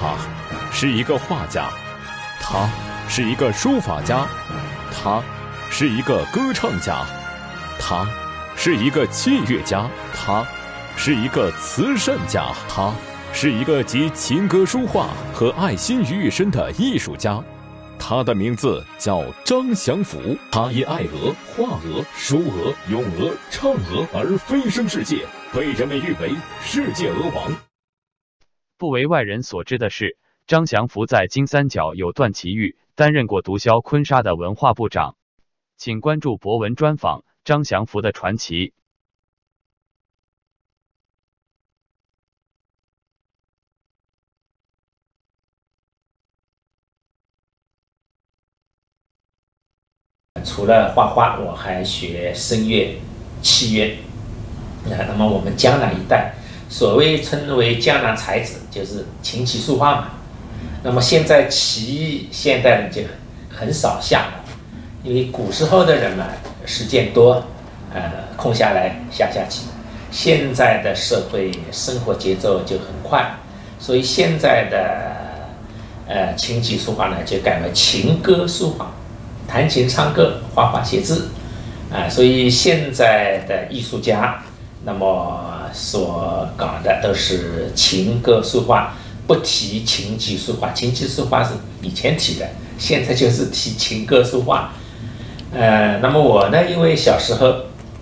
他是一个画家，他是一个书法家，他是一个歌唱家，他是一个器乐家，他是一个慈善家，他是一个集情歌书画和爱心于一身的艺术家。他的名字叫张祥福，他以爱鹅、画鹅、书鹅、咏鹅、唱鹅而飞升世界，被人们誉为世界鹅王。不为外人所知的是，张祥福在金三角有段奇遇，担任过毒枭坤沙的文化部长。请关注博文专访张祥福的传奇。除了画画，我还学声乐、器乐。那那么我们江南一带，所谓称为江南才子，就是琴棋书画嘛。那么现在棋艺现代人就很少下了，因为古时候的人嘛，时间多，呃，空下来下下棋。现在的社会生活节奏就很快，所以现在的呃琴棋书画呢，就改为琴歌书画。弹琴、唱歌、画画、写字，啊，所以现在的艺术家，那么所搞的都是琴歌书画，不提琴棋书画。琴棋书画是以前提的，现在就是提琴歌书画。呃，那么我呢，因为小时候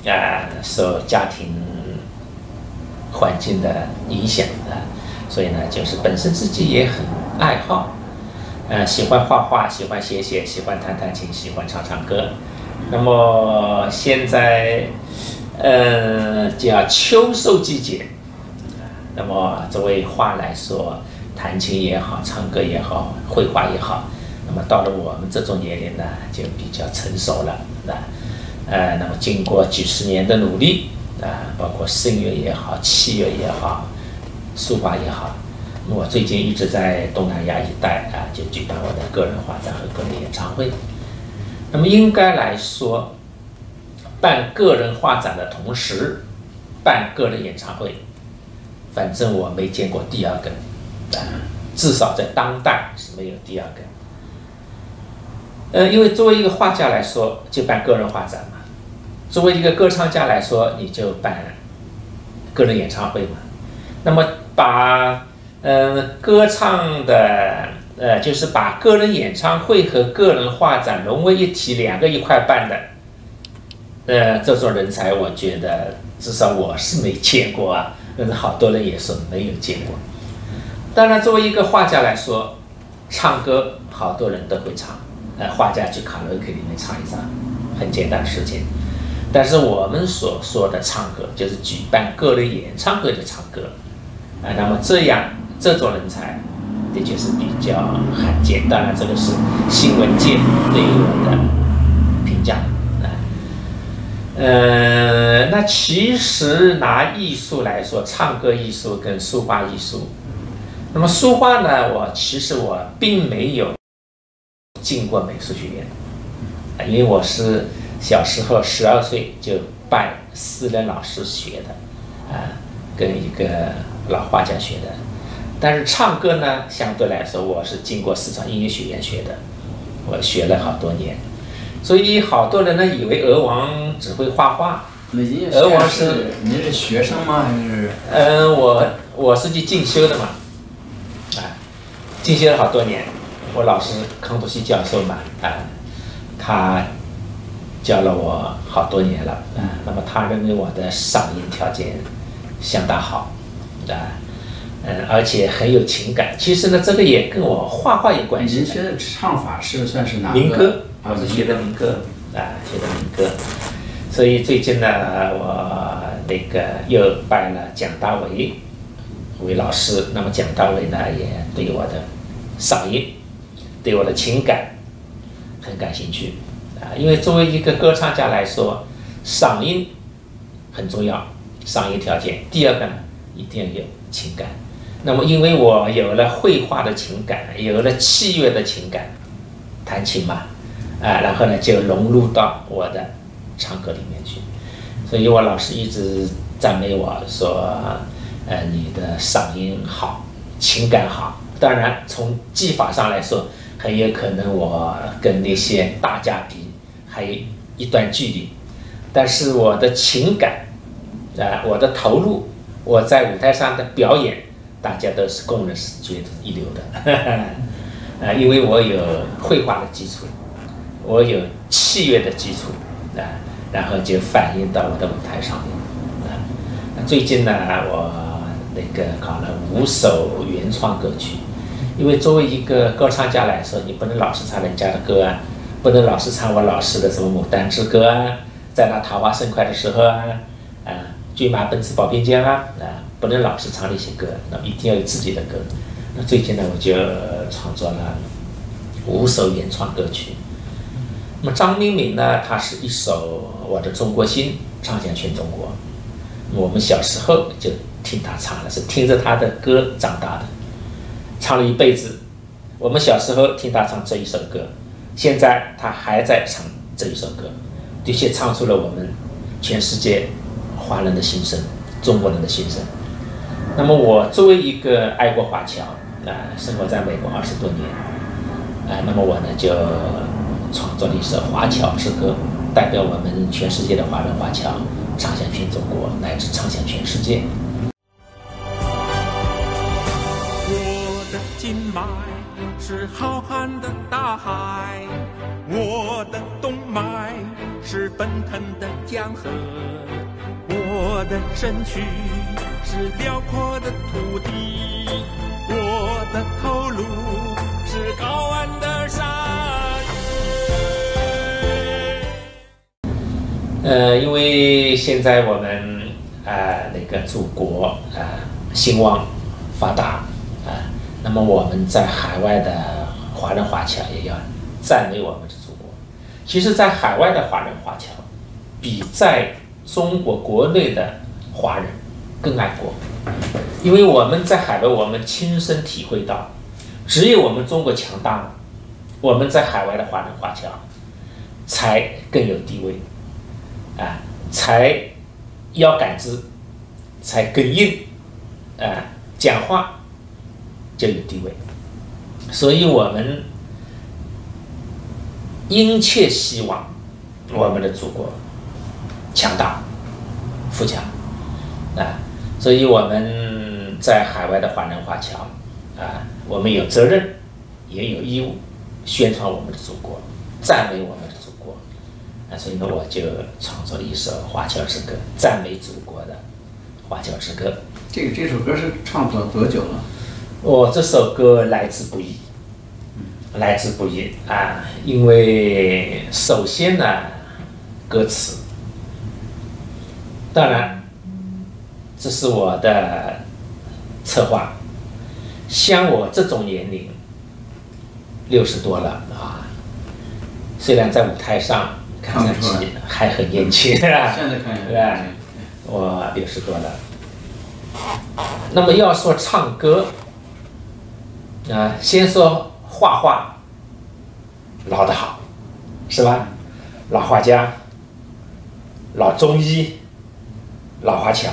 啊受家庭环境的影响啊，所以呢，就是本身自己也很爱好。呃，喜欢画画，喜欢写写，喜欢弹弹琴，喜欢唱唱歌。那么现在，呃，叫秋收季节。那么作为画来说，弹琴也好，唱歌也好，绘画也好，那么到了我们这种年龄呢，就比较成熟了。那，呃，那么经过几十年的努力啊，包括声乐也好，器乐也好，书法也好。我最近一直在东南亚一带啊，就举办我的个人画展和个人演唱会。那么应该来说，办个人画展的同时办个人演唱会，反正我没见过第二个啊，至少在当代是没有第二个。呃，因为作为一个画家来说，就办个人画展嘛；作为一个歌唱家来说，你就办个人演唱会嘛。那么把嗯，歌唱的，呃，就是把个人演唱会和个人画展融为一体，两个一块办的，呃，这种人才，我觉得至少我是没见过啊，但是好多人也是没有见过。当然，作为一个画家来说，唱歌好多人都会唱，呃，画家去卡拉 OK 里面唱一唱，很简单的事情。但是我们所说的唱歌，就是举办个人演唱会的唱歌，啊，那么这样。这种人才的确是比较罕见，当然这个是新闻界对于我的评价。呃，那其实拿艺术来说，唱歌艺术跟书画艺术，那么书画呢，我其实我并没有进过美术学院，因为我是小时候十二岁就拜私人老师学的，啊，跟一个老画家学的。但是唱歌呢，相对来说，我是经过四川音乐学院学的，我学了好多年，所以好多人呢以为鹅王只会画画。鹅王是您是学生吗？还是？嗯，我我是去进修的嘛，啊，进修了好多年，我老师康多西教授嘛，啊，他教了我好多年了，啊，那么他认为我的嗓音条件相当好，啊。嗯，而且很有情感。其实呢，这个也跟我画画有关系。您学的唱法是算是哪个？民歌，我是学的民歌啊，学的民歌。所以最近呢，我那个又拜了蒋大为为老师。那么蒋大为呢，也对我的嗓音、对我的情感很感兴趣啊。因为作为一个歌唱家来说，嗓音很重要，嗓音条件。第二个呢，一定要有情感。那么，因为我有了绘画的情感，有了器乐的情感，弹琴嘛，啊，然后呢就融入到我的唱歌里面去。所以我老师一直赞美我说，呃，你的嗓音好，情感好，当然从技法上来说，很有可能我跟那些大家比还有一段距离，但是我的情感啊，我的投入，我在舞台上的表演，大家都是公认是觉得一流的，哈哈啊，因为我有绘画的基础，我有器乐的基础啊，然后就反映到我的舞台上面啊。最近呢，我那个搞了五首原创歌曲，因为作为一个歌唱家来说，你不能老是唱人家的歌啊，不能老是唱我老师的什么《牡丹之歌》啊，在那桃花盛开的时候啊，啊，骏马奔驰保边疆啊，啊，不能老是唱那些歌，那一定要有自己的歌。那最近呢，我就创作了五首原创歌曲。那么张明敏呢，他是一首《我的中国心》，唱响全中国。我们小时候就听他唱的，是听着他的歌长大的，唱了一辈子。我们小时候听他唱这一首歌，现在他还在唱这一首歌，的确唱出了我们全世界华人的心声，中国人的心声。那么我作为一个爱国华侨啊，生活在美国二十多年啊，那么我呢就创作了一首《华侨之歌》，代表我们全世界的华人华侨。唱响全中国，乃至唱响全世界。我的经脉是浩瀚的大海，我的动脉是奔腾的江河，我的身躯是辽阔的土地，我的头颅是高昂的呃，因为现在我们啊，那个祖国啊兴旺发达啊，那么我们在海外的华人华侨也要赞美我们的祖国。其实，在海外的华人华侨比在中国国内的华人更爱国，因为我们在海外，我们亲身体会到，只有我们中国强大了，我们在海外的华人华侨才更有地位。啊，才腰杆子才更硬，啊，讲话就有地位，所以我们殷切希望我们的祖国强大富强，啊，所以我们在海外的华人华侨，啊，我们有责任也有义务宣传我们的祖国，赞美我们。啊，所以呢，我就创作了一首《华侨之歌》，赞美祖国的《华侨之歌》。这个这首歌是创作多久了？我这首歌来之不易，来之不易啊！因为首先呢，歌词，当然，这是我的策划。像我这种年龄，六十多了啊，虽然在舞台上。看上去还很年轻，是吧？对吧？我六十多了。那么要说唱歌，啊，先说画画，老的好，是吧？老画家、老中医、老华侨，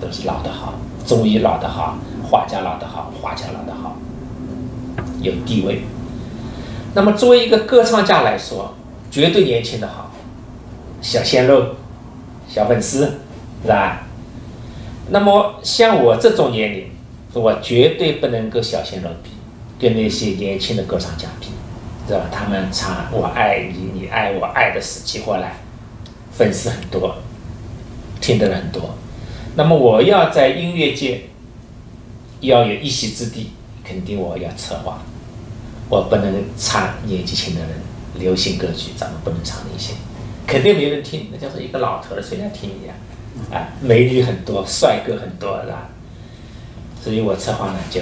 都是老的好。中医老的好，画家老的好，华侨老的好，有地位。那么作为一个歌唱家来说，绝对年轻的好，小鲜肉，小粉丝，是吧？那么像我这种年龄，我绝对不能够小鲜肉比，跟那些年轻的歌唱家比，是吧？他们唱“我爱你，你爱我，爱的死去活来”，粉丝很多，听的人很多。那么我要在音乐界要有一席之地，肯定我要策划，我不能唱年纪轻的人。流行歌曲咱们不能唱那些，肯定没人听，那就是一个老头的，谁来听你呀？啊，美女很多，帅哥很多，是吧？所以我策划呢，就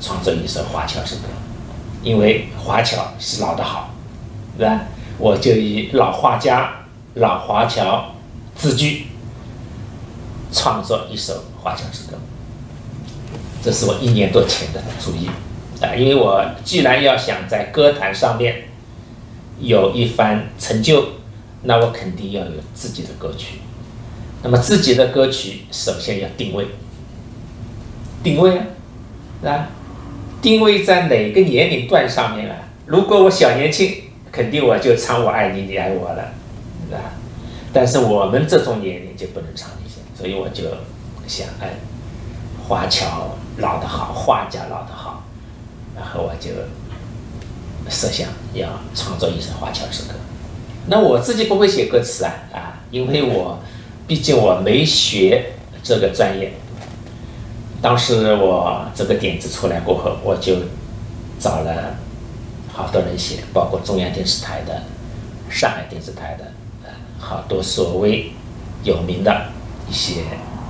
创作一首华侨之歌，因为华侨是老的好，是吧？我就以老画家、老华侨自居，创作一首华侨之歌。这是我一年多前的主意啊，因为我既然要想在歌坛上面。有一番成就，那我肯定要有自己的歌曲。那么自己的歌曲首先要定位，定位啊，是吧？定位在哪个年龄段上面啊？如果我小年轻，肯定我就唱我爱你，你爱我了，啊。但是我们这种年龄就不能唱这些，所以我就想，哎，华侨老得好，画家老得好，然后我就设想要创作一首华侨之歌。那我自己不会写歌词啊，啊，因为我毕竟我没学这个专业。当时我这个点子出来过后，我就找了好多人写，包括中央电视台的、上海电视台的，呃，好多所谓有名的一些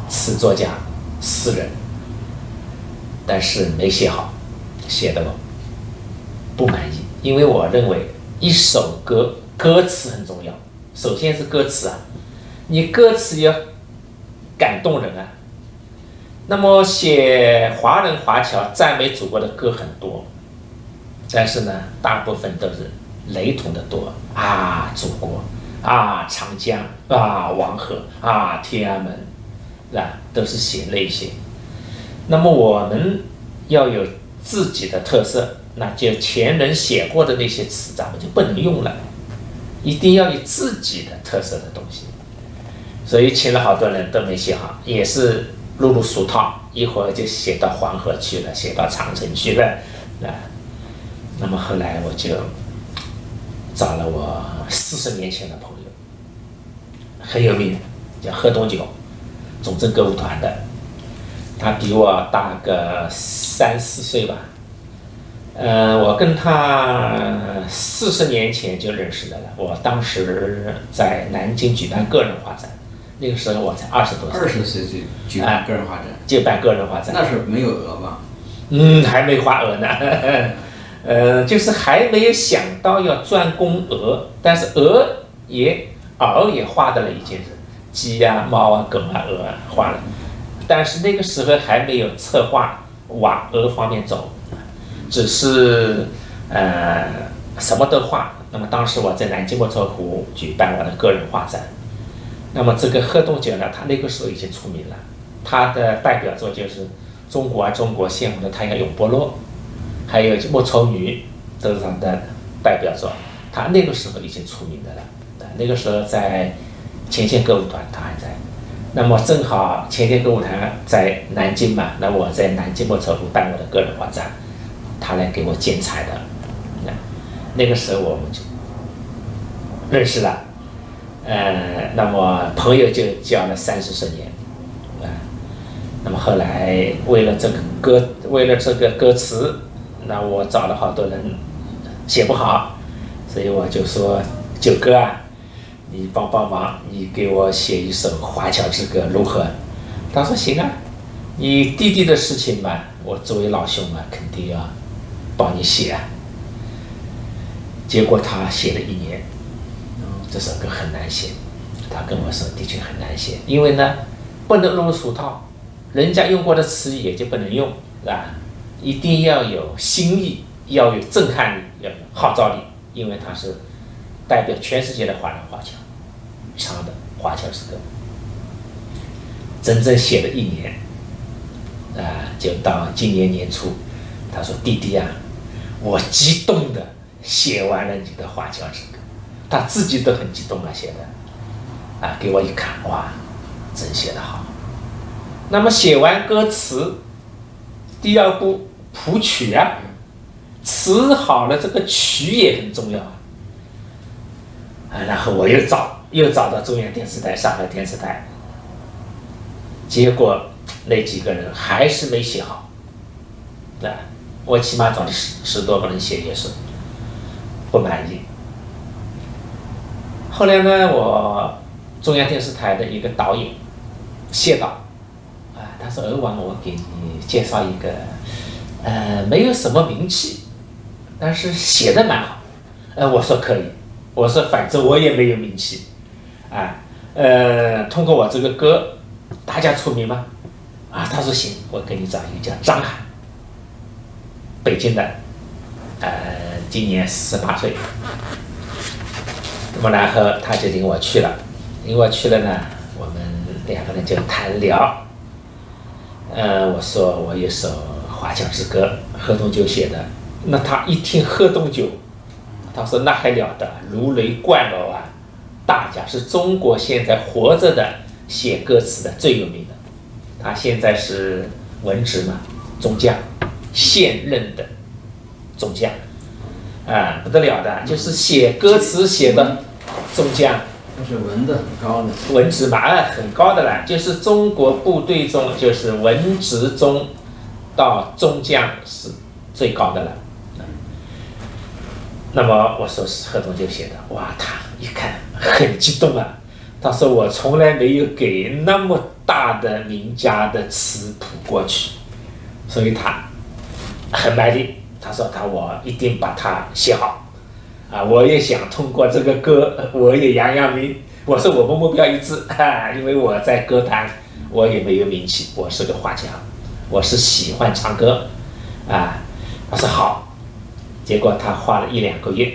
词作家、诗人，但是没写好，写的不满意，因为我认为一首歌歌词很重要，首先是歌词啊，你歌词要感动人啊。那么写华人华侨赞美祖国的歌很多，但是呢，大部分都是雷同的多啊，祖国啊，长江啊，黄河啊，天安门，啊？都是写那些。那么我们要有自己的特色，那就前人写过的那些词，咱们就不能用了，一定要有自己的特色的东西。所以请了好多人都没写好，也是。入入俗套，一会儿就写到黄河去了，写到长城去了，啊，那么后来我就找了我四十年前的朋友，很有名，叫贺东九，总政歌舞团的，他比我大个三四岁吧，呃，我跟他四十年前就认识的了，我当时在南京举办个人画展。那个时候我才二十多岁，二十岁就举办个人画展，就办个人画展。那时候没有鹅吧？嗯，还没画鹅呢，呃，就是还没有想到要专攻鹅，但是鹅也偶也画的了，已经是鸡呀、猫啊、狗啊、鹅啊画了，但是那个时候还没有策划往鹅方面走，只是呃什么都画。那么当时我在南京莫愁湖举办我的个人画展。那么这个贺东九呢，他那个时候已经出名了，他的代表作就是《中国啊中国》羡慕的太阳永不落，还有《莫愁女》都是他的代表作。他那个时候已经出名的了，那个时候在前线歌舞团他还在。那么正好前线歌舞团在南京嘛，那我在南京莫愁湖办我的个人画展，他来给我剪彩的。那那个时候我们就认识了。呃，那么朋友就交了三四十年，啊，那么后来为了这个歌，为了这个歌词，那我找了好多人写不好，所以我就说九哥啊，你帮帮忙，你给我写一首华侨之歌如何？他说行啊，你弟弟的事情嘛，我作为老兄嘛，肯定要帮你写啊。结果他写了一年。这首歌很难写，他跟我说的确很难写，因为呢，不能入俗套，人家用过的词也就不能用，是吧？一定要有新意，要有震撼力，要有号召力，因为它是代表全世界的华人华侨唱的华侨诗歌。整整写了一年，啊，就到今年年初，他说：“弟弟啊，我激动的写完了你的花桥之歌。”他自己都很激动啊，写的，啊，给我一看，哇，真写得好。那么写完歌词，第二步谱曲啊，词好了，这个曲也很重要啊。啊，然后我又找，又找到中央电视台、上海电视台，结果那几个人还是没写好。啊，我起码找了十十多个人写，也是不满意。后来呢，我中央电视台的一个导演谢导啊，他说：“鹅王，我给你介绍一个，呃，没有什么名气，但是写的蛮好。”呃，我说可以，我说反正我也没有名气，啊，呃，通过我这个歌，大家出名吗？啊，他说行，我给你找一个叫张涵，北京的，呃，今年十八岁。那么然后他就领我去了，领我去了呢，我们两个人就谈聊。呃，我说我有首华侨之歌，贺东九写的。那他一听贺东九，他说那还了得，如雷贯耳啊！大家是中国现在活着的写歌词的最有名的。他现在是文职嘛，中将，现任的中将，啊，不得了的，就是写歌词写的中将。那是文的很高的，文职嘛，啊，很高的了，就是中国部队中，就是文职中到中将是最高的了。那么我说是贺东就写的，哇，他一看很激动啊，他说我从来没有给那么大的名家的词谱过去，所以他很卖力，他说他我一定把它写好。啊，我也想通过这个歌，我也扬扬名。我说我们目标一致，哈，因为我在歌坛我也没有名气，我是个画家，我是喜欢唱歌，啊，他说好，结果他花了一两个月，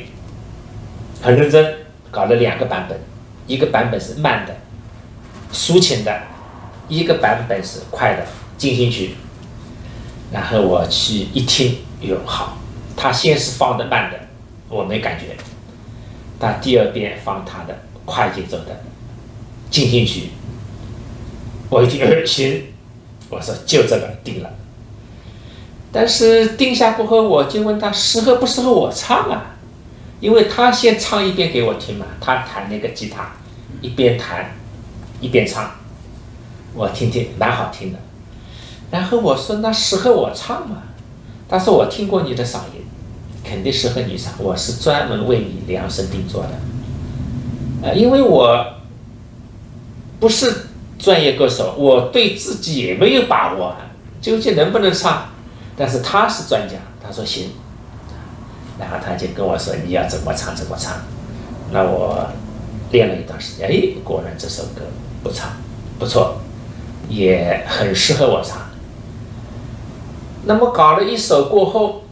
很认真搞了两个版本，一个版本是慢的，抒情的，一个版本是快的进行曲，然后我去一听，哟好，他先是放的慢的。我没感觉，他第二遍放他的快节奏的进行曲，我一听，行，我说就这个定了。但是定下过后，我就问他适合不适合我唱啊？因为他先唱一遍给我听嘛，他弹那个吉他，一边弹一边唱，我听听蛮好听的。然后我说那适合我唱吗？他说我听过你的嗓音。肯定适合你唱，我是专门为你量身定做的，呃，因为我不是专业歌手，我对自己也没有把握，究竟能不能唱。但是他是专家，他说行，然后他就跟我说你要怎么唱怎么唱。那我练了一段时间，哎，果然这首歌不唱不错，也很适合我唱。那么搞了一首过后。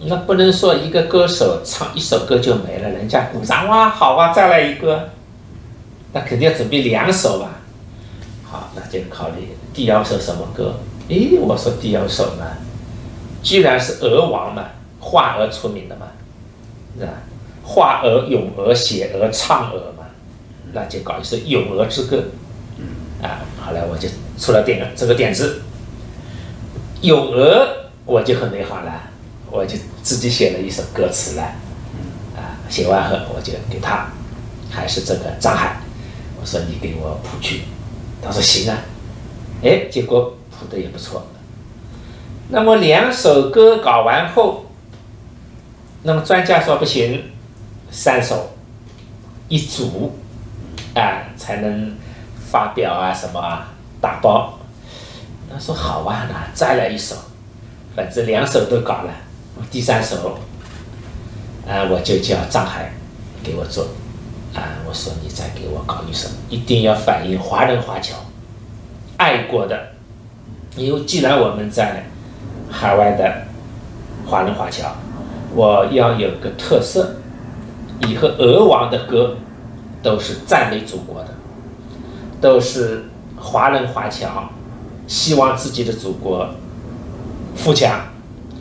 那不能说一个歌手唱一首歌就没了，人家鼓掌哇，好啊，再来一个，那肯定要准备两首吧。好，那就考虑第二首什么歌？诶，我说第二首嘛，居然是鹅王嘛，画鹅出名的嘛，是吧？画鹅、咏鹅、写鹅、唱鹅嘛，那就搞一首《咏鹅之歌》。啊，后来我就出了点这个点子，《咏鹅》我就很美好了。我就自己写了一首歌词了，啊，写完后我就给他，还是这个张海，我说你给我谱曲，他说行啊，哎，结果谱的也不错。那么两首歌搞完后，那么专家说不行，三首一组啊才能发表啊什么啊打包。他说好啊，那再来一首，反正两首都搞了。第三首，啊，我就叫张海给我做，啊，我说你再给我搞一首，一定要反映华人华侨爱国的，因为既然我们在海外的华人华侨，我要有个特色，以后俄王的歌都是赞美祖国的，都是华人华侨希望自己的祖国富强。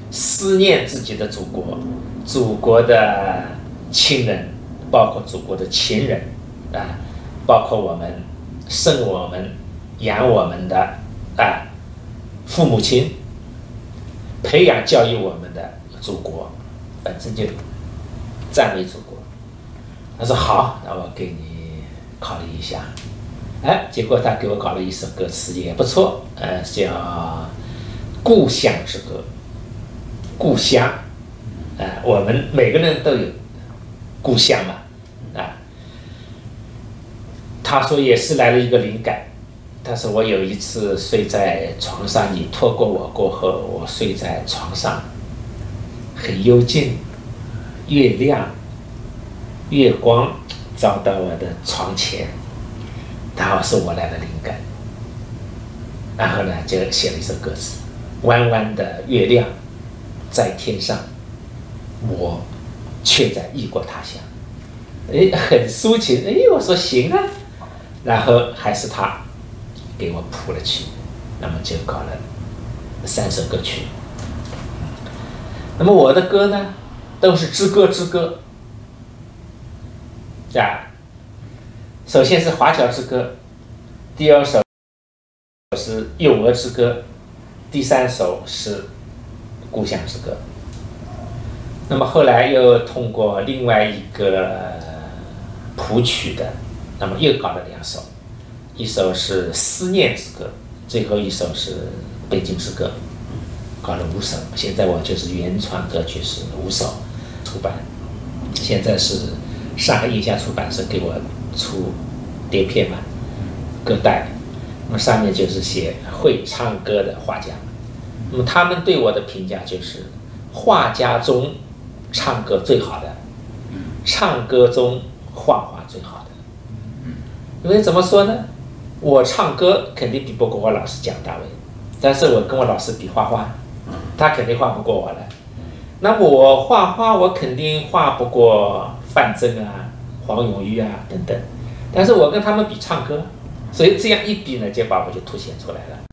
思念自己的祖国，祖国的亲人，包括祖国的情人，啊，包括我们生我们、养我们的啊父母亲，培养教育我们的祖国，本身就赞美祖国。他说好，那我给你考虑一下。哎，结果他给我搞了一首歌词也不错，呃，叫《故乡之歌》。故乡，啊，我们每个人都有故乡嘛，啊，他说也是来了一个灵感，他说我有一次睡在床上，你拖过我过后，我睡在床上，很幽静，月亮，月光照到我的床前，然后是我来的灵感，然后呢就写了一首歌词，弯弯的月亮。在天上，我却在异国他乡。哎，很抒情。哎，我说行啊，然后还是他给我谱了曲，那么就搞了三首歌曲。那么我的歌呢，都是之歌之歌，啊，首先是《华侨之歌》，第二首是《幼儿之歌》，第三首是《故乡之歌》。那么后来又通过另外一个谱曲的，那么又搞了两首，一首是《思念之歌》，最后一首是《北京之歌》。搞了五首，现在我就是原创歌曲是五首出版，现在是上海印象出版社给我出碟片嘛，歌带，那么上面就是写会唱歌的画家，那么他们对我的评价就是画家中唱歌最好的，唱歌中画画最好的，因为怎么说呢，我唱歌肯定比不过我老师蒋大为，但是我跟我老师比画画。他肯定画不过我了，那我画画我肯定画不过范增啊、黄永玉啊等等，但是我跟他们比唱歌，所以这样一比呢，就把我就凸显出来了。